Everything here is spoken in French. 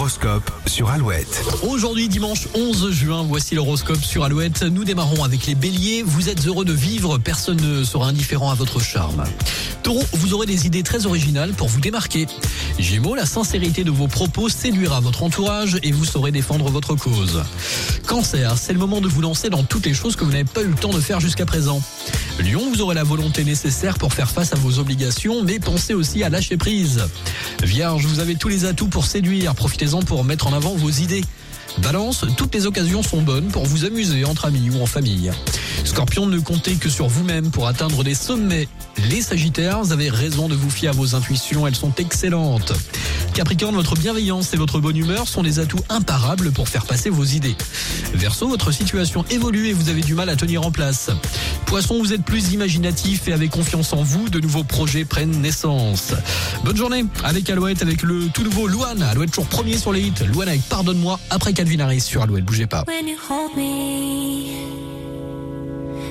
L'horoscope sur Alouette. Aujourd'hui, dimanche 11 juin, voici l'horoscope sur Alouette. Nous démarrons avec les béliers. Vous êtes heureux de vivre, personne ne sera indifférent à votre charme. Taureau, vous aurez des idées très originales pour vous démarquer. Gémeaux, la sincérité de vos propos séduira votre entourage et vous saurez défendre votre cause. Cancer, c'est le moment de vous lancer dans toutes les choses que vous n'avez pas eu le temps de faire jusqu'à présent. Lion, vous aurez la volonté nécessaire pour faire face à vos obligations, mais pensez aussi à lâcher prise. Vierge, vous avez tous les atouts pour séduire, profitez-en pour mettre en avant vos idées. Balance, toutes les occasions sont bonnes pour vous amuser entre amis ou en famille. Scorpion, ne comptez que sur vous-même pour atteindre des sommets. Les Sagittaires, vous avez raison de vous fier à vos intuitions, elles sont excellentes. Capricorne, votre bienveillance et votre bonne humeur sont des atouts imparables pour faire passer vos idées. Verseau, votre situation évolue et vous avez du mal à tenir en place. Poisson, vous êtes plus imaginatif et avez confiance en vous, de nouveaux projets prennent naissance. Bonne journée avec Alouette, avec le tout nouveau Louane. Alouette toujours premier sur les hits. Louane avec Pardonne-moi après Calvin Harris sur Alouette, bougez pas.